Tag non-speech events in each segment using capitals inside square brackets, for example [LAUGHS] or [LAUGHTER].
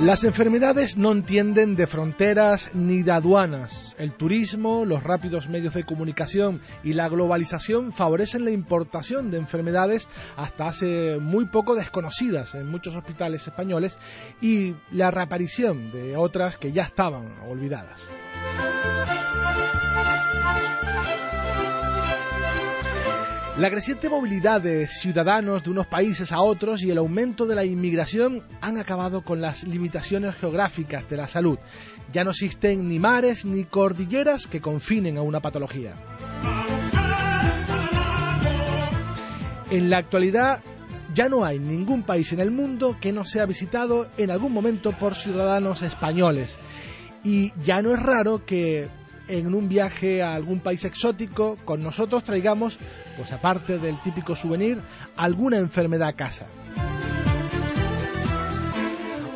Las enfermedades no entienden de fronteras ni de aduanas. El turismo, los rápidos medios de comunicación y la globalización favorecen la importación de enfermedades hasta hace muy poco desconocidas en muchos hospitales españoles y la reaparición de otras que ya estaban olvidadas. La creciente movilidad de ciudadanos de unos países a otros y el aumento de la inmigración han acabado con las limitaciones geográficas de la salud. Ya no existen ni mares ni cordilleras que confinen a una patología. En la actualidad ya no hay ningún país en el mundo que no sea visitado en algún momento por ciudadanos españoles. Y ya no es raro que en un viaje a algún país exótico con nosotros traigamos, pues aparte del típico souvenir, alguna enfermedad a casa.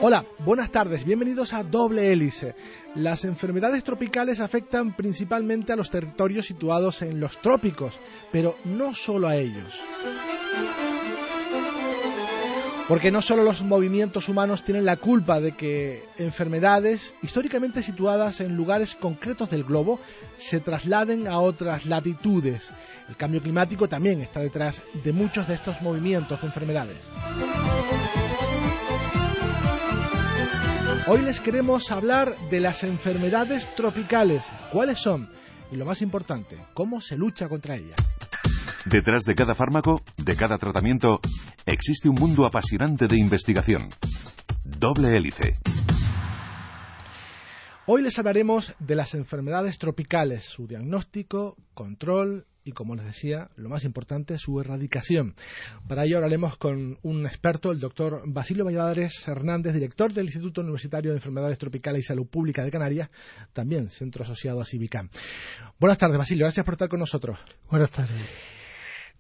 Hola, buenas tardes, bienvenidos a Doble Hélice. Las enfermedades tropicales afectan principalmente a los territorios situados en los trópicos, pero no solo a ellos. Porque no solo los movimientos humanos tienen la culpa de que enfermedades históricamente situadas en lugares concretos del globo se trasladen a otras latitudes. El cambio climático también está detrás de muchos de estos movimientos de enfermedades. Hoy les queremos hablar de las enfermedades tropicales, cuáles son y lo más importante, cómo se lucha contra ellas. Detrás de cada fármaco, de cada tratamiento, existe un mundo apasionante de investigación. Doble hélice. Hoy les hablaremos de las enfermedades tropicales, su diagnóstico, control y, como les decía, lo más importante, su erradicación. Para ello hablaremos con un experto, el doctor Basilio Valladares Hernández, director del Instituto Universitario de Enfermedades Tropicales y Salud Pública de Canarias, también centro asociado a Civicam. Buenas tardes, Basilio, gracias por estar con nosotros. Buenas tardes.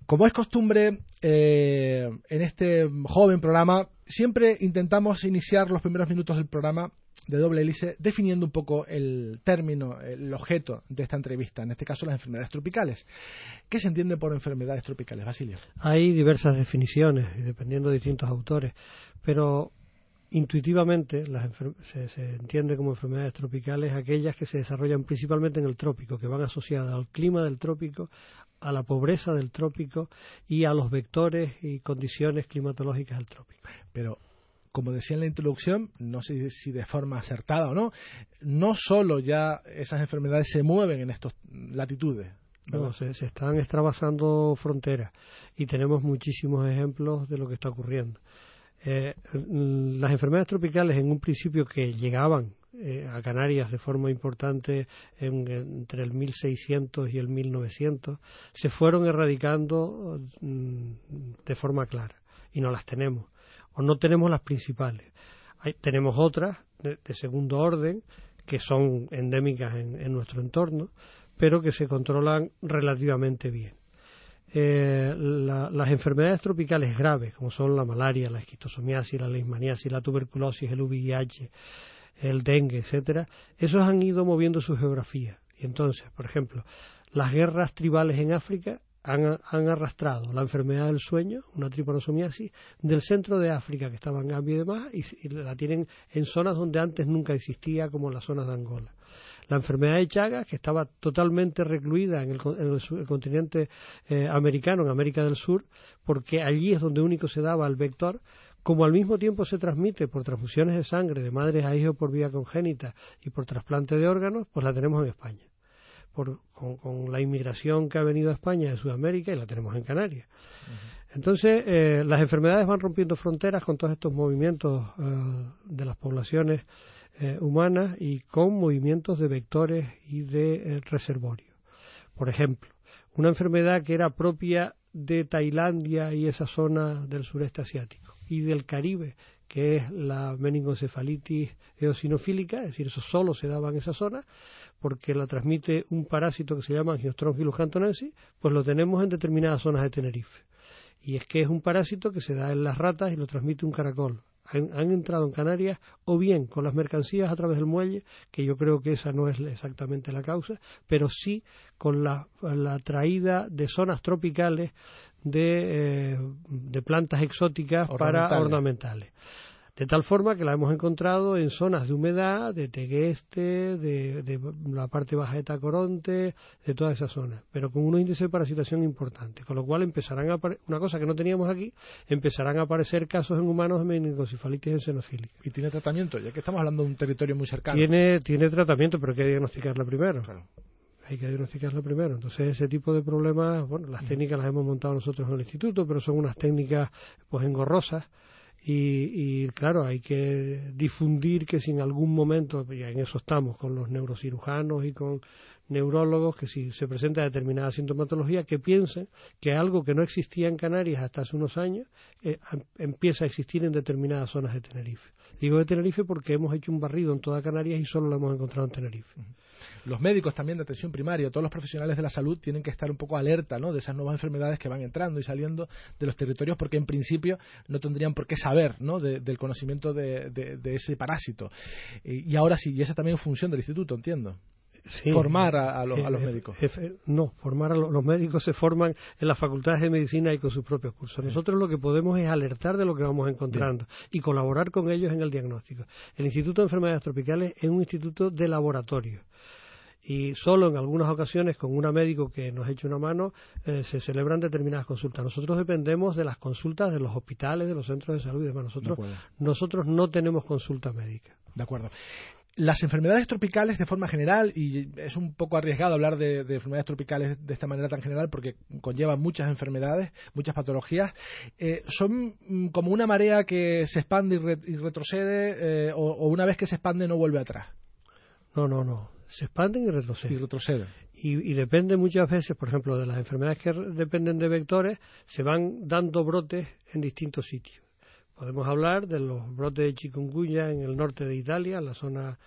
Como es costumbre eh, en este joven programa, siempre intentamos iniciar los primeros minutos del programa de doble hélice definiendo un poco el término, el objeto de esta entrevista, en este caso las enfermedades tropicales. ¿Qué se entiende por enfermedades tropicales, Basilio? Hay diversas definiciones, dependiendo de distintos autores, pero intuitivamente se, se, entiende como enfermedades tropicales aquellas que se desarrollan principalmente en el trópico, que van asociadas al clima del trópico, a la pobreza del trópico y a los vectores y condiciones climatológicas del trópico. Pero como decía en la introducción, no sé si de forma acertada o no, no solo ya esas enfermedades se mueven en estas latitudes. No, se, están extravasando fronteras y tenemos muchísimos ejemplos de lo que está ocurriendo. Eh, las enfermedades tropicales en un principio que llegaban eh, a Canarias de forma importante entre el 1600 y el 1900, se fueron erradicando mm, de forma clara y no las tenemos, o no tenemos las principales. tenemos otras de, segundo orden que son endémicas en, nuestro entorno, pero que se controlan relativamente bien. Eh, las enfermedades tropicales graves, como son la malaria, la esquistosomiasis, la leishmaniasis, la tuberculosis, el VIH, el dengue, etcétera, esos han ido moviendo su geografía. Y entonces, por ejemplo, las guerras tribales en África han, arrastrado la enfermedad del sueño, una tripanosomiasis, del centro de África, que estaba en Gambia y demás, y, la tienen en zonas donde antes nunca existía, como las zonas de Angola. La enfermedad de Chagas, que estaba totalmente recluida en el, continente eh, americano, en América del Sur, porque allí es donde único se daba el vector, como al mismo tiempo se transmite por transfusiones de sangre de madres a hijos por vía congénita y por trasplante de órganos, pues la tenemos en España. con, la inmigración que ha venido a España de Sudamérica y la tenemos en Canarias. Entonces, eh, las enfermedades van rompiendo fronteras con todos estos movimientos eh, de las poblaciones eh, humanas y con movimientos de vectores y de reservorios. Por ejemplo, una enfermedad que era propia de Tailandia y esa zona del sureste asiático y del Caribe, que es la meningoencefalitis eosinofílica, es decir, eso solo se daba en esa zona, porque la transmite un parásito que se llama Angiostronchilus cantonensis, pues lo tenemos en determinadas zonas de Tenerife. Y es que es un parásito que se da en las ratas y lo transmite un caracol. Han, entrado en Canarias o bien con las mercancías a través del muelle, que yo creo que esa no es exactamente la causa, pero sí con la, traída de zonas tropicales de, eh, de plantas exóticas para ornamentales. De tal forma que la hemos encontrado en zonas de humedad, de Tegueste, de, la parte baja de Tacoronte, de toda esa zona, pero con un índice de parasitación importante. Con lo cual empezarán a una cosa que no teníamos aquí, empezarán a aparecer casos en humanos de meningocifalitis eosinofílica. ¿Y tiene tratamiento? Ya que estamos hablando de un territorio muy cercano. Tiene, tiene tratamiento, pero hay que diagnosticarla primero. hay que diagnosticarla primero. Entonces, ese tipo de problemas, bueno, las técnicas las hemos montado nosotros en el instituto, pero son unas técnicas pues engorrosas y, claro, hay que difundir que si en algún momento, y en eso estamos con los neurocirujanos y con neurólogos, que si se presenta determinada sintomatología, que piensen que algo que no existía en Canarias hasta hace unos años eh, empieza a existir en determinadas zonas de Tenerife. Digo de Tenerife porque hemos hecho un barrido en toda Canarias y solo lo hemos encontrado en Tenerife. Los médicos también de atención primaria, todos los profesionales de la salud tienen que estar un poco alerta ¿no? de esas nuevas enfermedades que van entrando y saliendo de los territorios porque en principio no tendrían por qué saber ¿no? del conocimiento de, ese parásito. Y ahora sí, y esa también es función del instituto, entiendo formar a, los, médicos. no, formar a los, médicos se forman en las facultades de medicina y con sus propios cursos. Nosotros lo que podemos es alertar de lo que vamos encontrando y colaborar con ellos en el diagnóstico. El Instituto de Enfermedades Tropicales es un instituto de laboratorio y solo en algunas ocasiones con un médico que nos eche una mano eh, se celebran determinadas consultas. Nosotros dependemos de las consultas de los hospitales, de los centros de salud y demás. Nosotros, nosotros no tenemos consulta médica. De acuerdo las enfermedades tropicales de forma general, y es un poco arriesgado hablar de, enfermedades tropicales de esta manera tan general porque conllevan muchas enfermedades, muchas patologías, eh, son como una marea que se expande y, retrocede, eh, o, una vez que se expande no vuelve atrás. No, no, no. Se expanden y retroceden. Y retroceden. Y, y depende muchas veces, por ejemplo, de las enfermedades que dependen de vectores, se van dando brotes en distintos sitios. Podemos hablar de los brotes de chikungunya en el norte de Italia, en la zona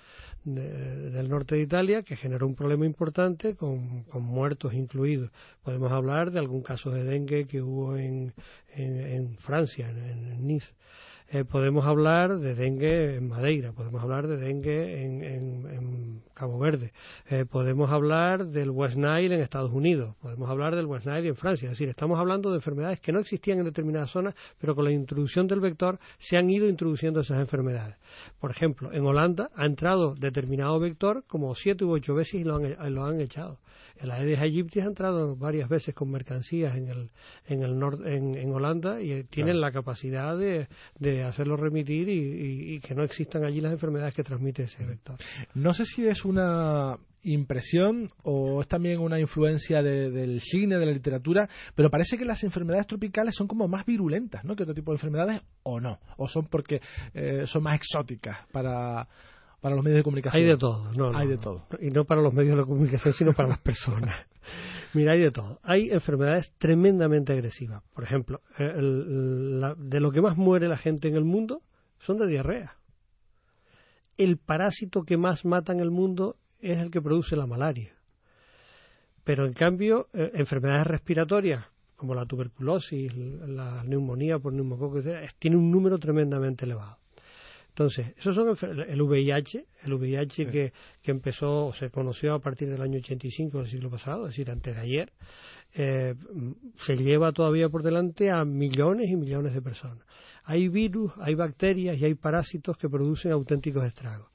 del norte de Italia, que generó un problema importante con, muertos incluidos. Podemos hablar de algún caso de dengue que hubo en, en, Francia, en Nice. Eh, podemos hablar de dengue en Madeira, podemos hablar de dengue en, Cabo Verde, eh, podemos hablar del West Nile en Estados Unidos, podemos hablar del West Nile en Francia. Es decir, estamos hablando de enfermedades que no existían en determinadas zonas, pero con la introducción del vector se han ido introduciendo esas enfermedades. Por ejemplo, en Holanda ha entrado determinado vector como siete u ocho veces y lo han, lo han echado. El Aedes aegypti ha entrado varias veces con mercancías en el, en el en, Holanda y tienen la capacidad de, de hacerlo remitir y, que no existan allí las enfermedades que transmite ese vector. No sé si es una impresión o es también una influencia del cine, de la literatura, pero parece que las enfermedades tropicales son como más virulentas, ¿no? Que otro tipo de enfermedades o no, o son porque eh, son más exóticas para para los medios de comunicación. Hay de todo, no, hay de todo. Y no para los medios de comunicación, sino para las personas. [LAUGHS] Mira, hay de todo. Hay enfermedades tremendamente agresivas. Por ejemplo, de lo que más muere la gente en el mundo son de diarrea. El parásito que más mata en el mundo es el que produce la malaria. Pero en cambio, eh, enfermedades respiratorias como la tuberculosis, la neumonía por neumococo, tiene un número tremendamente elevado. Entonces, esos son el VIH, el VIH que, que, empezó, se conoció a partir del año 85 del siglo pasado, es decir, antes de ayer, eh, se lleva todavía por delante a millones y millones de personas. Hay virus, hay bacterias y hay parásitos que producen auténticos estragos.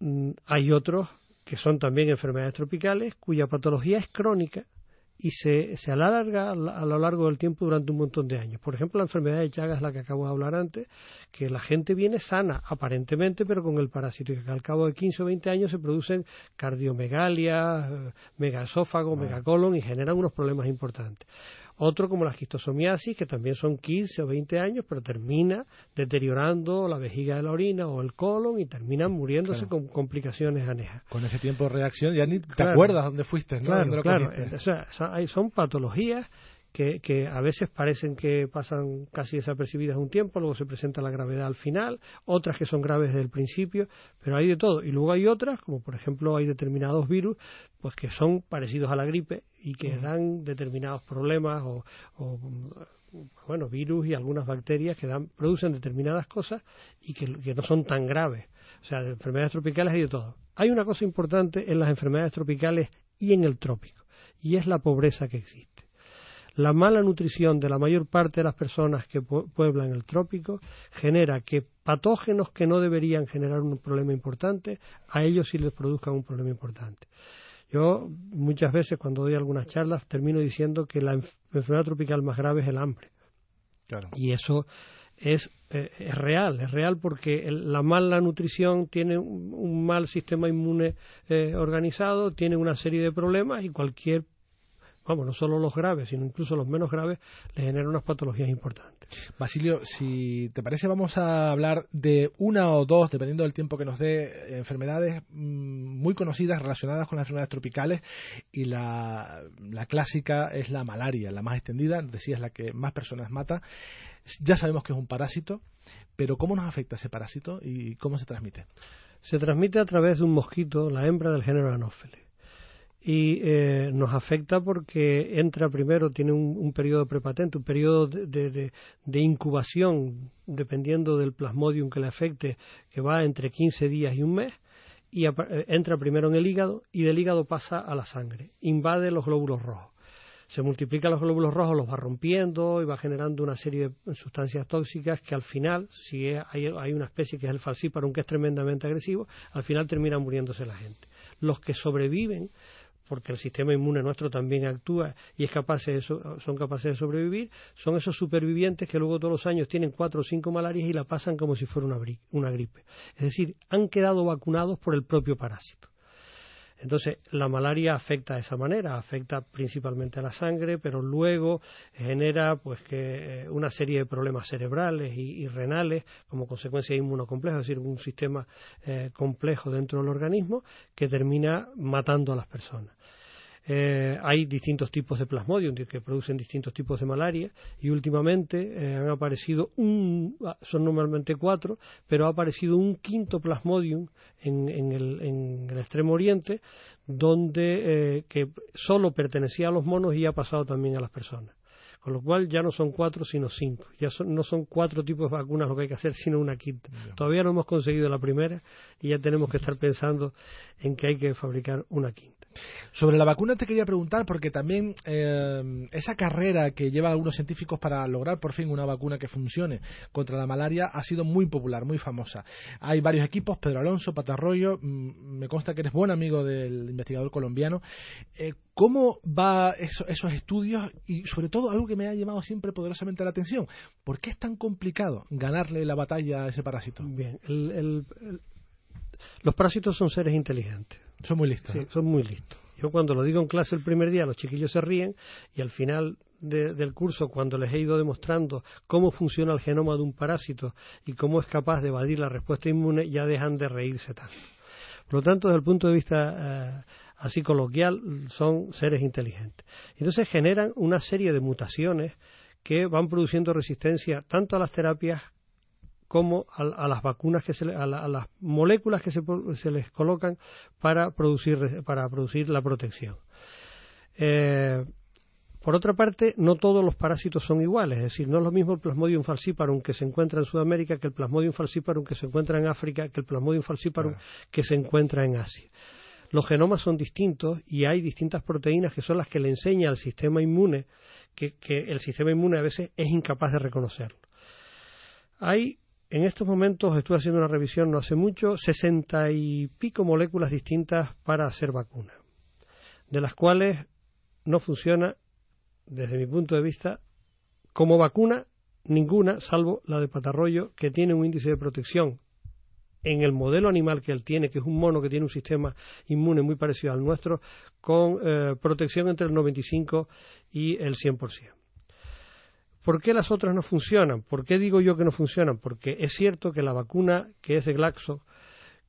Mm, hay otros que son también enfermedades tropicales cuya patología es crónica y se, se alarga a lo largo del tiempo durante un montón de años. Por ejemplo, la enfermedad de Chagas, la que acabo de hablar antes, que la gente viene sana aparentemente, pero con el parásito, y que al cabo de 15 o 20 años se producen cardiomegalia, eh, megaesófago, megacolon y generan unos problemas importantes. Otro como la esquistosomiasis, que también son 15 o 20 años, pero termina deteriorando la vejiga de la orina o el colon y terminan muriéndose con complicaciones anejas. Con ese tiempo de reacción ya ni te acuerdas dónde fuiste, ¿no? Claro, claro. O sea, son patologías que, a veces parecen que pasan casi desapercibidas un tiempo, luego se presenta la gravedad al final, otras que son graves desde el principio, pero hay de todo. Y luego hay otras, como por ejemplo hay determinados virus, pues que son parecidos a la gripe y que dan determinados problemas o, bueno, virus y algunas bacterias que dan, producen determinadas cosas y que, que no son tan graves. O sea, de enfermedades tropicales hay de todo. Hay una cosa importante en las enfermedades tropicales y en el trópico, y es la pobreza que existe. La mala nutrición de la mayor parte de las personas que pueblan el trópico genera que patógenos que no deberían generar un problema importante, a ellos sí les produzcan un problema importante. Yo muchas veces cuando doy algunas charlas termino diciendo que la enfermedad tropical más grave es el hambre. Y eso es, eh, es, real, es real porque la mala nutrición tiene un, mal sistema inmune eh, organizado, tiene una serie de problemas y cualquier vamos, no solo los graves, sino incluso los menos graves, le generan unas patologías importantes. Basilio, si te parece, vamos a hablar de una o dos, dependiendo del tiempo que nos dé, enfermedades mm, muy conocidas relacionadas con las enfermedades tropicales y la, la clásica es la malaria, la más extendida, decías la que más personas mata. Ya sabemos que es un parásito, pero ¿cómo nos afecta ese parásito y cómo se transmite? Se transmite a través de un mosquito, la hembra del género Anopheles y eh, nos afecta porque entra primero, tiene un, periodo prepatente, un periodo de, de, incubación, dependiendo del plasmodium que le afecte, que va entre 15 días y un mes, y eh, entra primero en el hígado y del hígado pasa a la sangre, invade los glóbulos rojos. Se multiplican los glóbulos rojos, los va rompiendo y va generando una serie de sustancias tóxicas que al final, si hay, hay una especie que es el falciparum, que es tremendamente agresivo, al final termina muriéndose la gente. Los que sobreviven porque el sistema inmune nuestro también actúa y es capaz de son capaces de sobrevivir, son esos supervivientes que luego todos los años tienen cuatro o cinco malarias y la pasan como si fuera una, una gripe. Es decir, han quedado vacunados por el propio parásito. Entonces, la malaria afecta de esa manera, afecta principalmente a la sangre, pero luego genera pues que eh, una serie de problemas cerebrales y, renales como consecuencia de inmunocomplejo, es decir, un sistema eh, complejo dentro del organismo que termina matando a las personas. Eh, hay distintos tipos de plasmodium que producen distintos tipos de malaria y últimamente eh, han aparecido un, ah, son normalmente cuatro, pero ha aparecido un quinto plasmodium en, el, extremo oriente donde eh, que solo pertenecía a los monos y ha pasado también a las personas. Con lo cual ya no son cuatro, sino cinco. Ya no son cuatro tipos de vacunas lo que hay que hacer, sino una quinta. Todavía no hemos conseguido la primera y ya tenemos que estar pensando en que hay que fabricar una quinta. Sobre la vacuna te quería preguntar porque también eh, esa carrera que llevan algunos científicos para lograr por fin una vacuna que funcione contra la malaria ha sido muy popular, muy famosa. Hay varios equipos, Pedro Alonso, Patarroyo, mm, me consta que eres buen amigo del investigador colombiano. Eh, ¿Cómo va esos estudios y sobre todo algo que me ha llamado siempre poderosamente la atención? ¿Por qué es tan complicado ganarle la batalla a ese parásito? Bien, los parásitos son seres inteligentes son muy listos. Sí, son muy listos. Yo cuando lo digo en clase el primer día, los chiquillos se ríen y al final del curso, cuando les he ido demostrando cómo funciona el genoma de un parásito y cómo es capaz de evadir la respuesta inmune, ya dejan de reírse tanto. Por lo tanto, desde el punto de vista eh, así coloquial, son seres inteligentes. Entonces generan una serie de mutaciones que van produciendo resistencia tanto a las terapias como a, las vacunas que se a, las moléculas que se, les colocan para producir para producir la protección. Eh, por otra parte, no todos los parásitos son iguales, es decir, no es lo mismo el Plasmodium falciparum que se encuentra en Sudamérica que el Plasmodium falciparum que se encuentra en África, que el Plasmodium falciparum que se encuentra en Asia. Los genomas son distintos y hay distintas proteínas que son las que le enseña al sistema inmune que, el sistema inmune a veces es incapaz de reconocerlo. Hay en estos momentos estuve haciendo una revisión no hace mucho, sesenta y pico moléculas distintas para hacer vacuna, de las cuales no funciona, desde mi punto de vista, como vacuna ninguna, salvo la de patarroyo, que tiene un índice de protección en el modelo animal que él tiene, que es un mono que tiene un sistema inmune muy parecido al nuestro, con eh, protección entre el 95 y el 100%. ¿Por qué las otras no funcionan? ¿Por qué digo yo que no funcionan? Porque es cierto que la vacuna que es de Glaxo,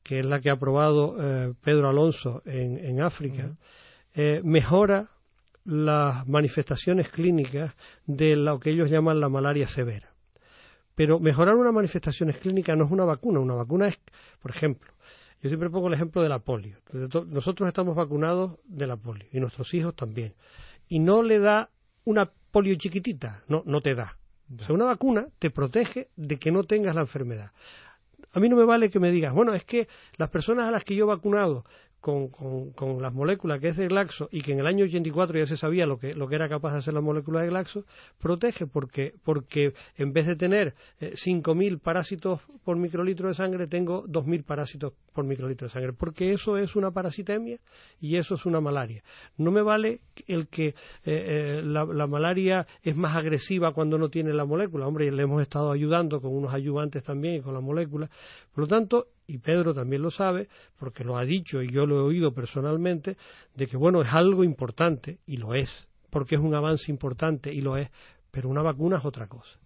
que es la que ha probado eh, Pedro Alonso en, África, eh, mejora las manifestaciones clínicas de lo que ellos llaman la malaria severa. Pero mejorar una manifestaciones clínicas no es una vacuna. Una vacuna es, por ejemplo, yo siempre pongo el ejemplo de la polio. Nosotros estamos vacunados de la polio y nuestros hijos también. Y no le da una polio chiquitita, no, no te da. O sea, una vacuna te protege de que no tengas la enfermedad. A mí no me vale que me digas, bueno, es que las personas a las que yo he vacunado con, con, las moléculas que es de Glaxo y que en el año 84 ya se sabía lo que, lo que era capaz de hacer la molécula de Glaxo, protege porque, porque en vez de tener eh, 5.000 parásitos por microlitro de sangre, tengo 2.000 parásitos por microlitro de sangre, porque eso es una parasitemia y eso es una malaria. No me vale el que eh, eh, la, la, malaria es más agresiva cuando no tiene la molécula. Hombre, le hemos estado ayudando con unos ayudantes también y con la molécula. Por lo tanto, y Pedro también lo sabe, porque lo ha dicho y yo lo he oído personalmente, de que bueno, es algo importante, y lo es, porque es un avance importante, y lo es, pero una vacuna es otra cosa.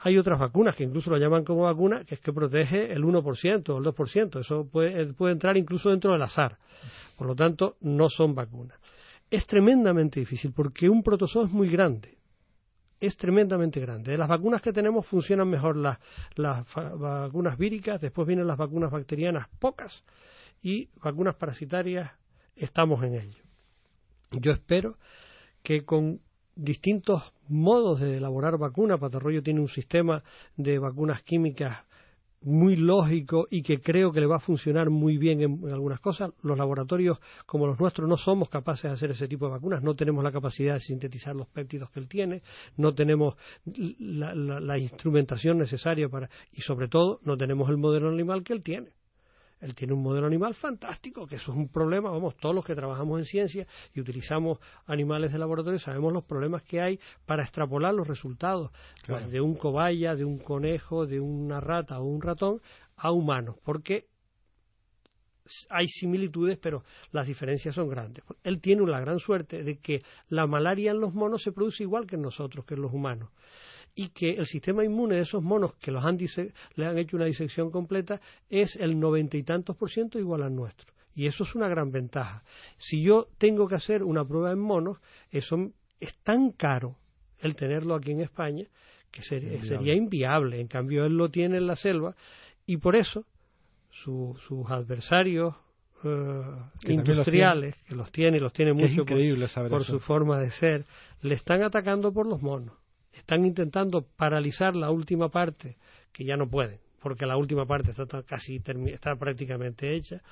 hay otras vacunas que incluso lo llaman como vacuna, que es que protege el 1% o el 2%, eso puede, puede entrar incluso dentro del azar. Por lo tanto, no son vacunas. Es tremendamente difícil porque un protozoo es muy grande es tremendamente grande. De las vacunas que tenemos funcionan mejor las, vacunas víricas, después vienen las vacunas bacterianas, pocas, y vacunas parasitarias, estamos en ello. Yo espero que con distintos modos de elaborar vacunas, Patarroyo tiene un sistema de vacunas químicas muy lógico y que creo que le va a funcionar muy bien en, algunas cosas. Los laboratorios como los nuestros no somos capaces de hacer ese tipo de vacunas, no tenemos la capacidad de sintetizar los péptidos que él tiene, no tenemos la, instrumentación necesaria para y sobre todo no tenemos el modelo animal que él tiene. Él tiene un modelo animal fantástico, que eso es un problema, vamos, todos los que trabajamos en ciencia y utilizamos animales de laboratorio sabemos los problemas que hay para extrapolar los resultados de un cobaya, de un conejo, de una rata o un ratón a humanos, porque hay similitudes, pero las diferencias son grandes. Él tiene la gran suerte de que la malaria en los monos se produce igual que en nosotros, que en los humanos y que el sistema inmune de esos monos que los han le han hecho una disección completa es el noventa y tantos por ciento igual al nuestro. Y eso es una gran ventaja. Si yo tengo que hacer una prueba en monos, eso es tan caro el tenerlo aquí en España que sería inviable. En cambio, él lo tiene en la selva y por eso sus adversarios eh, industriales, que los tiene y los tiene mucho por su forma de ser, le están atacando por los monos están intentando paralizar la última parte, que ya no pueden, porque la última parte está casi está prácticamente hecha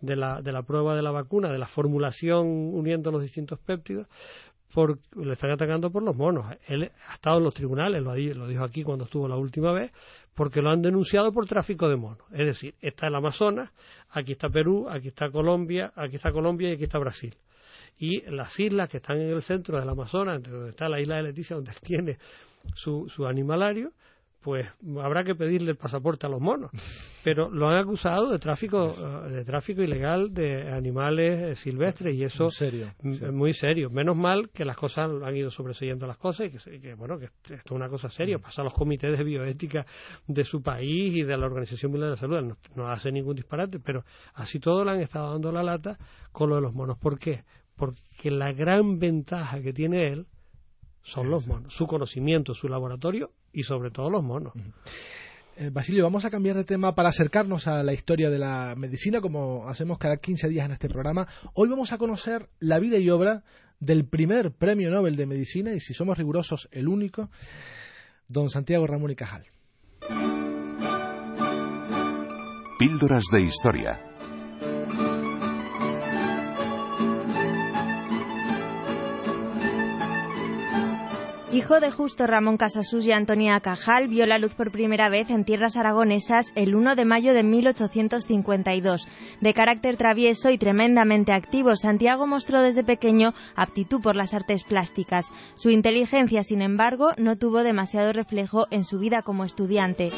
de la, de la prueba de la vacuna, de la formulación uniendo los distintos péptidos, le están atacando por los monos. Él ha estado en los tribunales, lo, lo dijo aquí cuando estuvo la última vez, porque lo han denunciado por tráfico de monos. Es decir, está el Amazonas, aquí está Perú, aquí está Colombia, aquí está Colombia y aquí está Brasil y las islas que están en el centro del Amazonas, donde está la isla de Leticia, donde [LAUGHS] tiene su, su animalario, pues habrá que pedirle el pasaporte a los monos. Pero lo han acusado de tráfico, eh, de tráfico ilegal de animales eh, silvestres y eso es muy serio. Menos mal que las cosas han ido sobreseyendo las cosas y que, bueno, que esto es una cosa seria. Mm. Pasa a los comités de bioética de su país y de la Organización Mundial de la Salud. No, no hace ningún disparate, pero así todo le han estado dando la lata con lo de los monos. ¿Por qué? Porque la gran ventaja que tiene él son los monos, su conocimiento, su laboratorio y sobre todo los monos. Eh, Basilio, vamos a cambiar de tema para acercarnos a la historia de la medicina, como hacemos cada 15 días en este programa. Hoy vamos a conocer la vida y obra del primer premio Nobel de Medicina, y si somos rigurosos, el único, don Santiago Ramón y Cajal. Píldoras de Historia Hijo de Justo Ramón Casasus y Antonia Cajal, vio la luz por primera vez en tierras aragonesas el 1 de mayo de 1852. De carácter travieso y tremendamente activo, Santiago mostró desde pequeño aptitud por las artes plásticas. Su inteligencia, sin embargo, no tuvo demasiado reflejo en su vida como estudiante.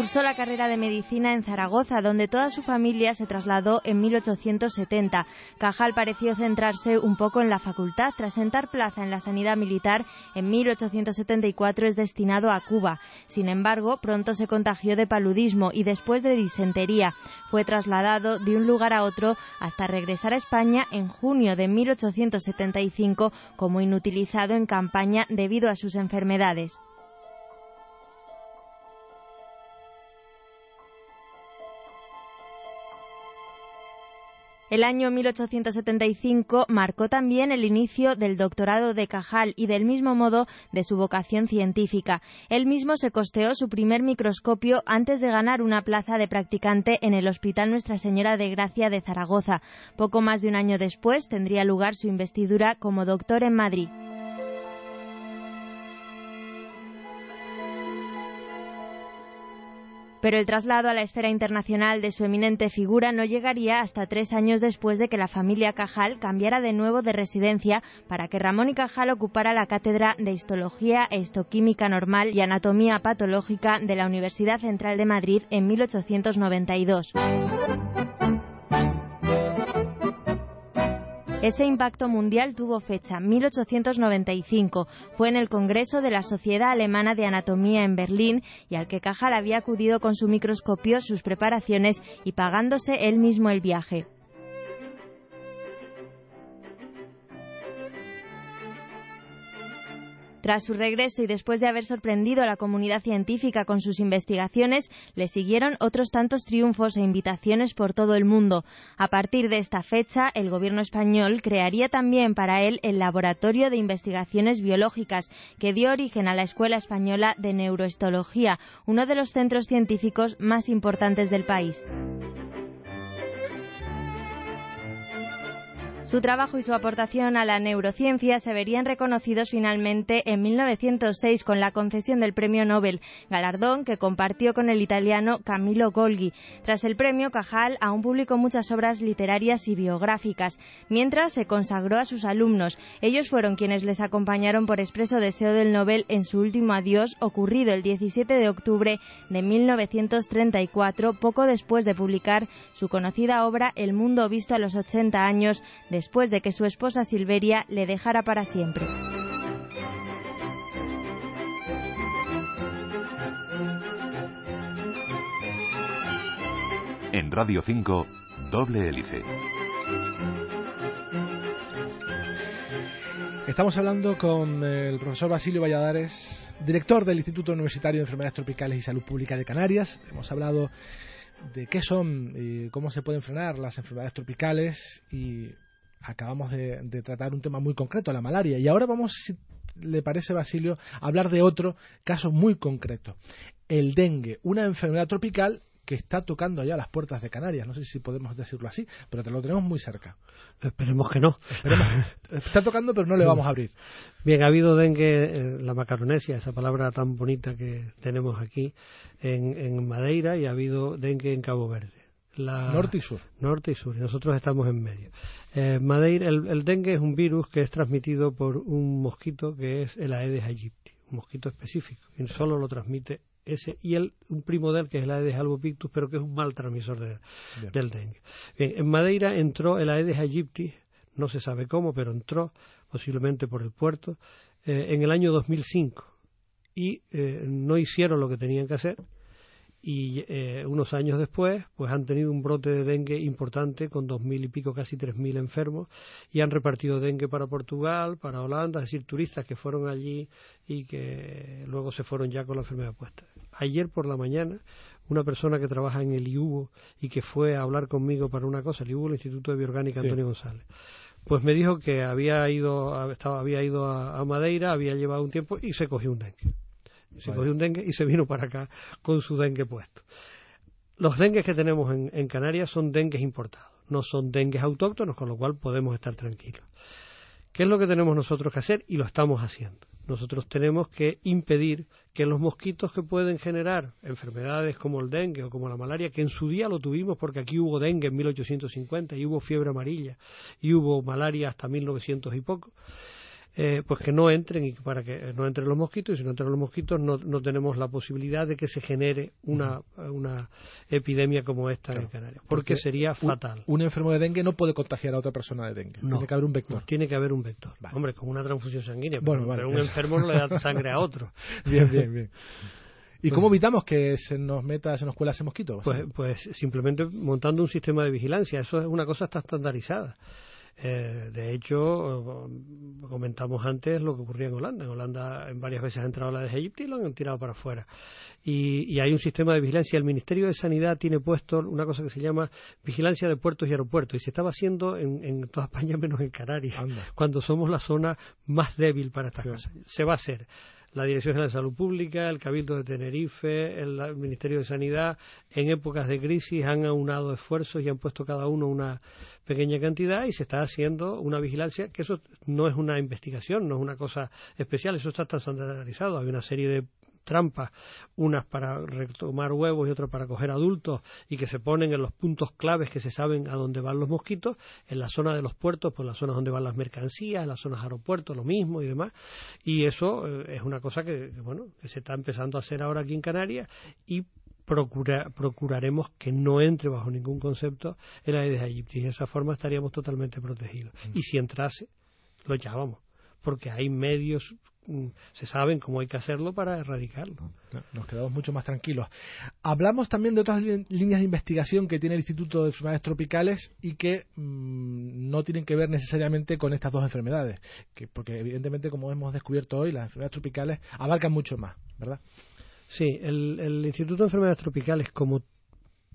Cursó la carrera de medicina en Zaragoza, donde toda su familia se trasladó en 1870. Cajal pareció centrarse un poco en la facultad. Tras sentar plaza en la sanidad militar, en 1874 es destinado a Cuba. Sin embargo, pronto se contagió de paludismo y después de disentería. Fue trasladado de un lugar a otro hasta regresar a España en junio de 1875 como inutilizado en campaña debido a sus enfermedades. El año 1875 marcó también el inicio del doctorado de Cajal y del mismo modo de su vocación científica. Él mismo se costeó su primer microscopio antes de ganar una plaza de practicante en el Hospital Nuestra Señora de Gracia de Zaragoza. Poco más de un año después tendría lugar su investidura como doctor en Madrid. Pero el traslado a la esfera internacional de su eminente figura no llegaría hasta tres años después de que la familia Cajal cambiara de nuevo de residencia para que Ramón y Cajal ocupara la cátedra de Histología e Histoquímica Normal y Anatomía Patológica de la Universidad Central de Madrid en 1892. Ese impacto mundial tuvo fecha 1895. Fue en el Congreso de la Sociedad Alemana de Anatomía en Berlín y al que Cajal había acudido con su microscopio, sus preparaciones y pagándose él mismo el viaje. Tras su regreso y después de haber sorprendido a la comunidad científica con sus investigaciones, le siguieron otros tantos triunfos e invitaciones por todo el mundo. A partir de esta fecha, el gobierno español crearía también para él el Laboratorio de Investigaciones Biológicas, que dio origen a la Escuela Española de Neurohistología, uno de los centros científicos más importantes del país. Su trabajo y su aportación a la neurociencia se verían reconocidos finalmente en 1906 con la concesión del Premio Nobel, galardón que compartió con el italiano Camillo Golgi. Tras el premio, Cajal aún publicó muchas obras literarias y biográficas, mientras se consagró a sus alumnos. Ellos fueron quienes les acompañaron por expreso deseo del Nobel en su último adiós, ocurrido el 17 de octubre de 1934, poco después de publicar su conocida obra El mundo visto a los 80 años después de que su esposa Silveria le dejara para siempre. En Radio 5, doble hélice. Estamos hablando con el profesor Basilio Valladares, director del Instituto Universitario de Enfermedades Tropicales y Salud Pública de Canarias. Hemos hablado de qué son y cómo se pueden frenar las enfermedades tropicales y acabamos de, tratar un tema muy concreto, la malaria. Y ahora vamos, si le parece, Basilio, a hablar de otro caso muy concreto. El dengue, una enfermedad tropical que está tocando ya las puertas de Canarias. No sé si podemos decirlo así, pero te lo tenemos muy cerca. Esperemos que no. [LAUGHS] Está tocando, pero no le vamos a abrir. Bien, ha habido dengue, eh, la macaronesia, esa palabra tan bonita que tenemos aquí en, en Madeira, y ha habido dengue en Cabo Verde. Norte y sur. Norte y sur, y nosotros estamos en medio. Eh, Madeira, el, dengue es un virus que es transmitido por un mosquito que es el Aedes aegypti, un mosquito específico, y solo lo transmite ese y el, un primo de él que es el Aedes albopictus, pero que es un mal transmisor del dengue. en Madeira entró el Aedes aegypti, no se sabe cómo, pero entró posiblemente por el puerto eh, en el año 2005 y eh, no hicieron lo que tenían que hacer y eh, unos años después pues han tenido un brote de dengue importante con dos mil y pico casi tres mil enfermos y han repartido dengue para Portugal para Holanda es decir turistas que fueron allí y que luego se fueron ya con la enfermedad puesta. Ayer por la mañana una persona que trabaja en el IUBO y que fue a hablar conmigo para una cosa el IUBO el Instituto de Bioorgánica Antonio González pues me dijo que había ido estaba, había ido a Madeira había llevado un tiempo y se cogió un dengue se cogió un dengue y se vino para acá con su dengue puesto. Los dengues que tenemos en, en Canarias son dengues importados, no son dengues autóctonos, con lo cual podemos estar tranquilos. ¿Qué es lo que tenemos nosotros que hacer? Y lo estamos haciendo. Nosotros tenemos que impedir que los mosquitos que pueden generar enfermedades como el dengue o como la malaria, que en su día lo tuvimos porque aquí hubo dengue en 1850 y hubo fiebre amarilla y hubo malaria hasta 1900 y poco, eh, pues que no entren y para que no entren los mosquitos y si no entran los mosquitos no, no tenemos la posibilidad de que se genere una, una epidemia como esta en Canarias porque, sería fatal. un, enfermo de dengue no puede contagiar a otra persona de dengue tiene que haber un vector. Tiene que haber un vector. Hombre con una transfusión sanguínea bueno, pero, un enfermo no le da sangre a otro. [LAUGHS] Bien bien bien. ¿Y cómo evitamos que se nos meta, se nos cuela ese mosquito? Pues, pues simplemente montando un sistema de vigilancia. Eso es una cosa está estandarizada. Eh, de hecho, comentamos antes lo que ocurría en Holanda. En Holanda en varias veces ha entrado la de Egipto y lo han tirado para afuera. Y, hay un sistema de vigilancia. El Ministerio de Sanidad tiene puesto una cosa que se llama vigilancia de puertos y aeropuertos. Y se estaba haciendo en, toda España [LAUGHS] menos en Canarias, cuando somos la zona más débil para estas cosas. Se va a hacer la Dirección General de Salud Pública, el Cabildo de Tenerife, el Ministerio de Sanidad, en épocas de crisis han aunado esfuerzos y han puesto cada uno una pequeña cantidad y se está haciendo una vigilancia, que eso no es una investigación, no es una cosa especial, eso está tan standardizado. Hay una serie de trampas, unas para retomar huevos y otras para coger adultos, y que se ponen en los puntos claves que se saben a dónde van los mosquitos, en la zona de los puertos, pues las zonas donde van las mercancías, en las zonas aeropuertos, lo mismo y demás. Y eso eh, es una cosa que, bueno, que se está empezando a hacer ahora aquí en Canarias y procuraremos que no entre bajo ningún concepto el Aedes aegypti. De esa forma estaríamos totalmente protegidos. Mm. Y si entrase, lo echábamos porque hay medios se saben cómo hay que hacerlo para erradicarlo. Nos quedamos mucho más tranquilos. Hablamos también de otras líneas de investigación que tiene el Instituto de Enfermedades Tropicales y que mm, no tienen que ver necesariamente con estas dos enfermedades, que, porque evidentemente, como hemos descubierto hoy, las enfermedades tropicales abarcan mucho más, ¿verdad? Sí, el, el Instituto de Enfermedades Tropicales, como,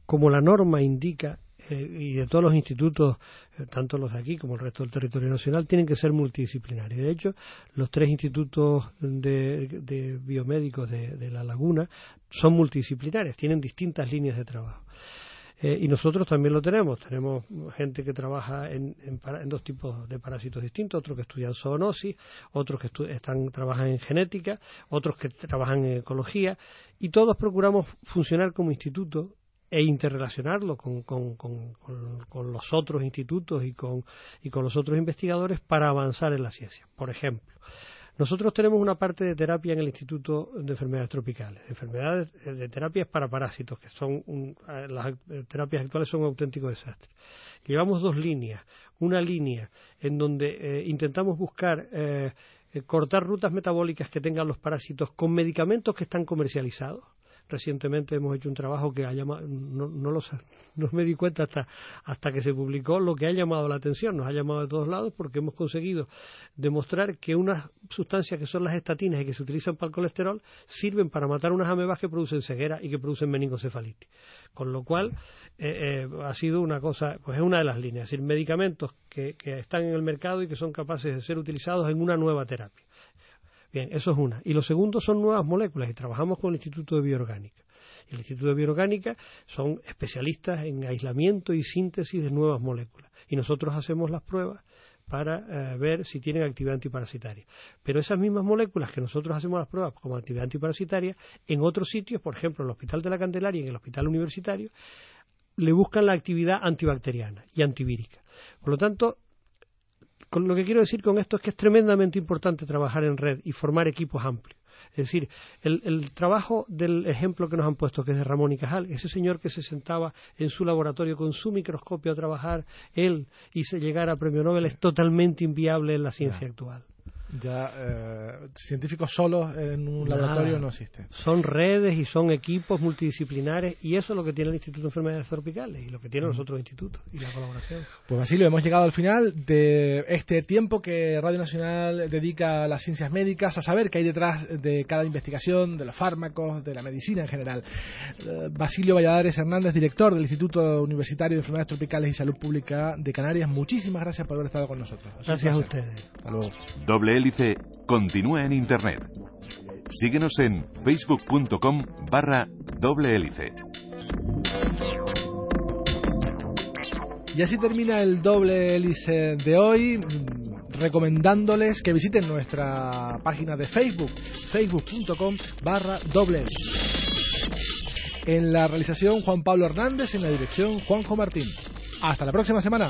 como la norma indica, eh, y de todos los institutos, eh, tanto los de aquí como el resto del territorio nacional, tienen que ser multidisciplinarios. De hecho, los tres institutos de, biomédicos de, La Laguna son multidisciplinarios, tienen distintas líneas de trabajo. Eh, y nosotros también lo tenemos. Tenemos gente que trabaja en, dos tipos de parásitos distintos, otros que estudian zoonosis, otros que están, trabajan en genética, otros que trabajan en ecología, y todos procuramos funcionar como instituto e interrelacionarlo con, con, con, los otros institutos y con, y con los otros investigadores para avanzar en la ciencia. Por ejemplo, nosotros tenemos una parte de terapia en el Instituto de Enfermedades Tropicales, enfermedades eh, de terapias para parásitos, que son eh, las eh, terapias actuales son un auténtico desastre. Llevamos dos líneas. Una línea en donde intentamos buscar cortar rutas metabólicas que tengan los parásitos con medicamentos que están comercializados recientemente hemos hecho un trabajo que ha llamado, no, no, [LAUGHS] no me di cuenta hasta, hasta que se publicó lo que ha llamado la atención, nos ha llamado de todos lados porque hemos conseguido demostrar que unas sustancias que son las estatinas y que se utilizan para el colesterol sirven para matar unas amebas que producen ceguera y que producen meningocefalitis. Con lo cual, eh, eh, ha sido una cosa, pues es una de las líneas, es decir, medicamentos que, que están en el mercado y que son capaces de ser utilizados en una nueva terapia. Bien, eso es una. Y lo segundo son nuevas moléculas y trabajamos con el Instituto de Bioorgánica. El Instituto de Bioorgánica son especialistas en aislamiento y síntesis de nuevas moléculas. Y nosotros hacemos las pruebas para eh, ver si tienen actividad antiparasitaria. Pero esas mismas moléculas que nosotros hacemos las pruebas como actividad antiparasitaria, en otros sitios, por ejemplo, en el Hospital de la Candelaria y en el Hospital Universitario, le buscan la actividad antibacteriana y antivírica. Por lo tanto, lo que quiero decir con esto es que es tremendamente importante trabajar en red y formar equipos amplios. Es decir, el, trabajo del ejemplo que nos han puesto, que es de Ramón y Cajal, ese señor que se sentaba en su laboratorio con su microscopio a trabajar, él, y se llegara a premio Nobel, es totalmente inviable en la ciencia actual. Ya eh, científicos solos en un laboratorio no existe. Son redes y son equipos multidisciplinares y eso es lo que tiene el Instituto de Enfermedades Tropicales y lo que tienen los otros institutos y la colaboración. Pues Basilio, hemos llegado al final de este tiempo que Radio Nacional dedica a las ciencias médicas, a saber qué hay detrás de cada investigación, de los fármacos, de la medicina en general. Eh, Basilio Valladares Hernández, director del Instituto Universitario de Enfermedades Tropicales y Salud Pública de Canarias, muchísimas gracias por haber estado con nosotros. Gracias a ustedes. Hasta luego. Doble hélice continúa en Internet. Síguenos en facebook.com barra doble hélice. Y así termina el doble hélice de hoy, recomendándoles que visiten nuestra página de Facebook, facebook.com barra doble En la realización Juan Pablo Hernández, en la dirección Juanjo Martín. Hasta la próxima semana.